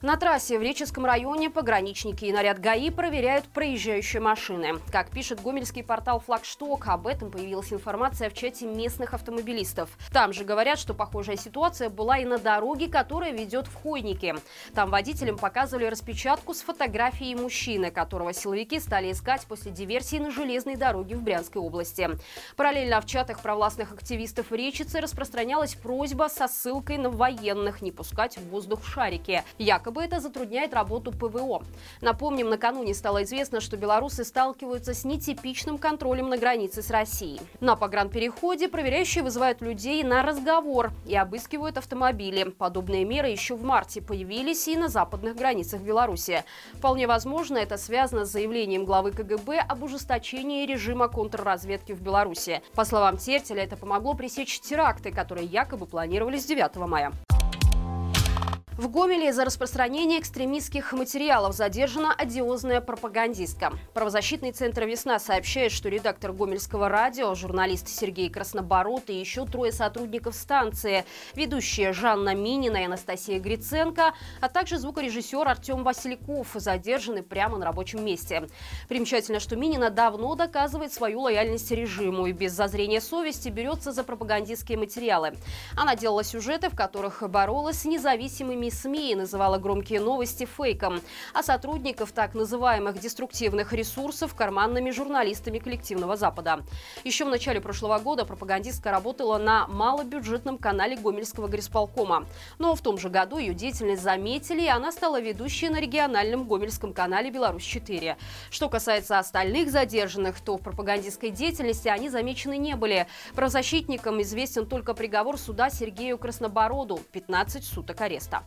На трассе в Реческом районе пограничники и наряд ГАИ проверяют проезжающие машины. Как пишет гомельский портал «Флагшток», об этом появилась информация в чате местных автомобилистов. Там же говорят, что похожая ситуация была и на дороге, которая ведет в Хойники. Там водителям показывали распечатку с фотографией мужчины, которого силовики стали искать после диверсии на железной дороге в Брянской области. Параллельно в чатах провластных активистов в Речице распространялась просьба со ссылкой на военных не пускать в воздух шарики. Якобы Якобы это затрудняет работу ПВО. Напомним, накануне стало известно, что белорусы сталкиваются с нетипичным контролем на границе с Россией. На погранпереходе проверяющие вызывают людей на разговор и обыскивают автомобили. Подобные меры еще в марте появились и на западных границах Беларуси. Вполне возможно, это связано с заявлением главы КГБ об ужесточении режима контрразведки в Беларуси. По словам Тертеля, это помогло пресечь теракты, которые якобы планировались 9 мая. В Гомеле за распространение экстремистских материалов задержана одиозная пропагандистка. Правозащитный центр «Весна» сообщает, что редактор Гомельского радио, журналист Сергей Красноборот и еще трое сотрудников станции, ведущие Жанна Минина и Анастасия Гриценко, а также звукорежиссер Артем Васильков задержаны прямо на рабочем месте. Примечательно, что Минина давно доказывает свою лояльность режиму и без зазрения совести берется за пропагандистские материалы. Она делала сюжеты, в которых боролась с независимыми российскими СМИ называла громкие новости фейком, а сотрудников так называемых деструктивных ресурсов карманными журналистами коллективного Запада. Еще в начале прошлого года пропагандистка работала на малобюджетном канале Гомельского горисполкома. Но в том же году ее деятельность заметили, и она стала ведущей на региональном гомельском канале «Беларусь-4». Что касается остальных задержанных, то в пропагандистской деятельности они замечены не были. Правозащитникам известен только приговор суда Сергею Краснобороду – 15 суток ареста.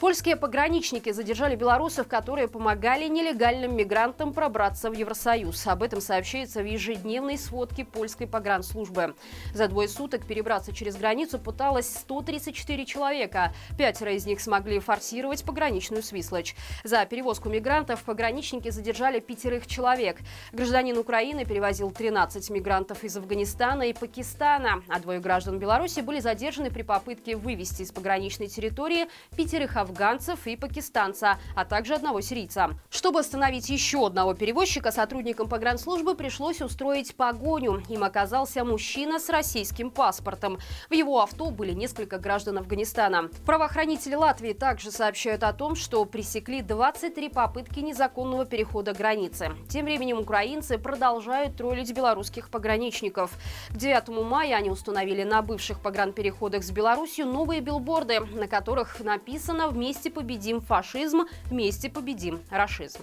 Польские пограничники задержали белорусов, которые помогали нелегальным мигрантам пробраться в Евросоюз. Об этом сообщается в ежедневной сводке польской погранслужбы. За двое суток перебраться через границу пыталось 134 человека. Пятеро из них смогли форсировать пограничную Свислочь. За перевозку мигрантов пограничники задержали пятерых человек. Гражданин Украины перевозил 13 мигрантов из Афганистана и Пакистана, а двое граждан Беларуси были задержаны при попытке вывести из пограничной территории пятерых афганцев и пакистанца, а также одного сирийца. Чтобы остановить еще одного перевозчика, сотрудникам погранслужбы пришлось устроить погоню. Им оказался мужчина с российским паспортом. В его авто были несколько граждан Афганистана. Правоохранители Латвии также сообщают о том, что пресекли 23 попытки незаконного перехода границы. Тем временем украинцы продолжают троллить белорусских пограничников. К 9 мая они установили на бывших погранпереходах с Беларусью новые билборды, на которых написано «Вместе победим фашизм, вместе победим рашизм».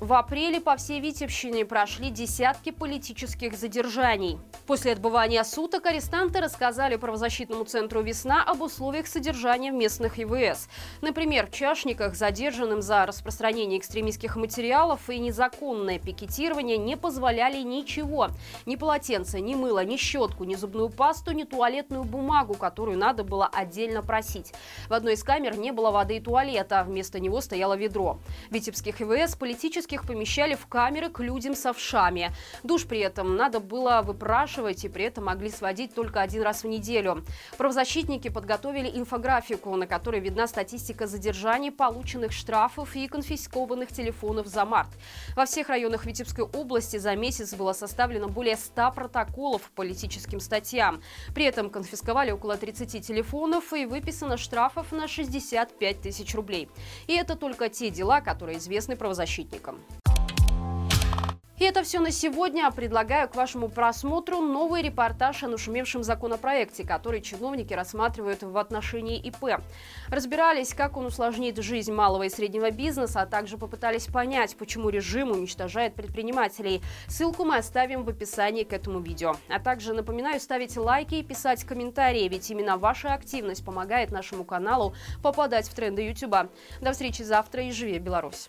В апреле по всей Витебщине прошли десятки политических задержаний. После отбывания суток арестанты рассказали правозащитному центру «Весна» об условиях содержания в местных ИВС. Например, в Чашниках задержанным за распространение экстремистских материалов и незаконное пикетирование не позволяли ничего. Ни полотенца, ни мыло, ни щетку, ни зубную пасту, ни туалетную бумагу, которую надо было отдельно просить. В одной из камер не было воды и туалета, вместо него стояло ведро. Витебских ИВС политически полицейских помещали в камеры к людям с овшами. Душ при этом надо было выпрашивать и при этом могли сводить только один раз в неделю. Правозащитники подготовили инфографику, на которой видна статистика задержаний, полученных штрафов и конфискованных телефонов за март. Во всех районах Витебской области за месяц было составлено более 100 протоколов по политическим статьям. При этом конфисковали около 30 телефонов и выписано штрафов на 65 тысяч рублей. И это только те дела, которые известны правозащитникам. И это все на сегодня. Предлагаю к вашему просмотру новый репортаж о нашумевшем законопроекте, который чиновники рассматривают в отношении ИП. Разбирались, как он усложнит жизнь малого и среднего бизнеса, а также попытались понять, почему режим уничтожает предпринимателей. Ссылку мы оставим в описании к этому видео. А также напоминаю ставить лайки и писать комментарии, ведь именно ваша активность помогает нашему каналу попадать в тренды YouTube. До встречи завтра и живи Беларусь!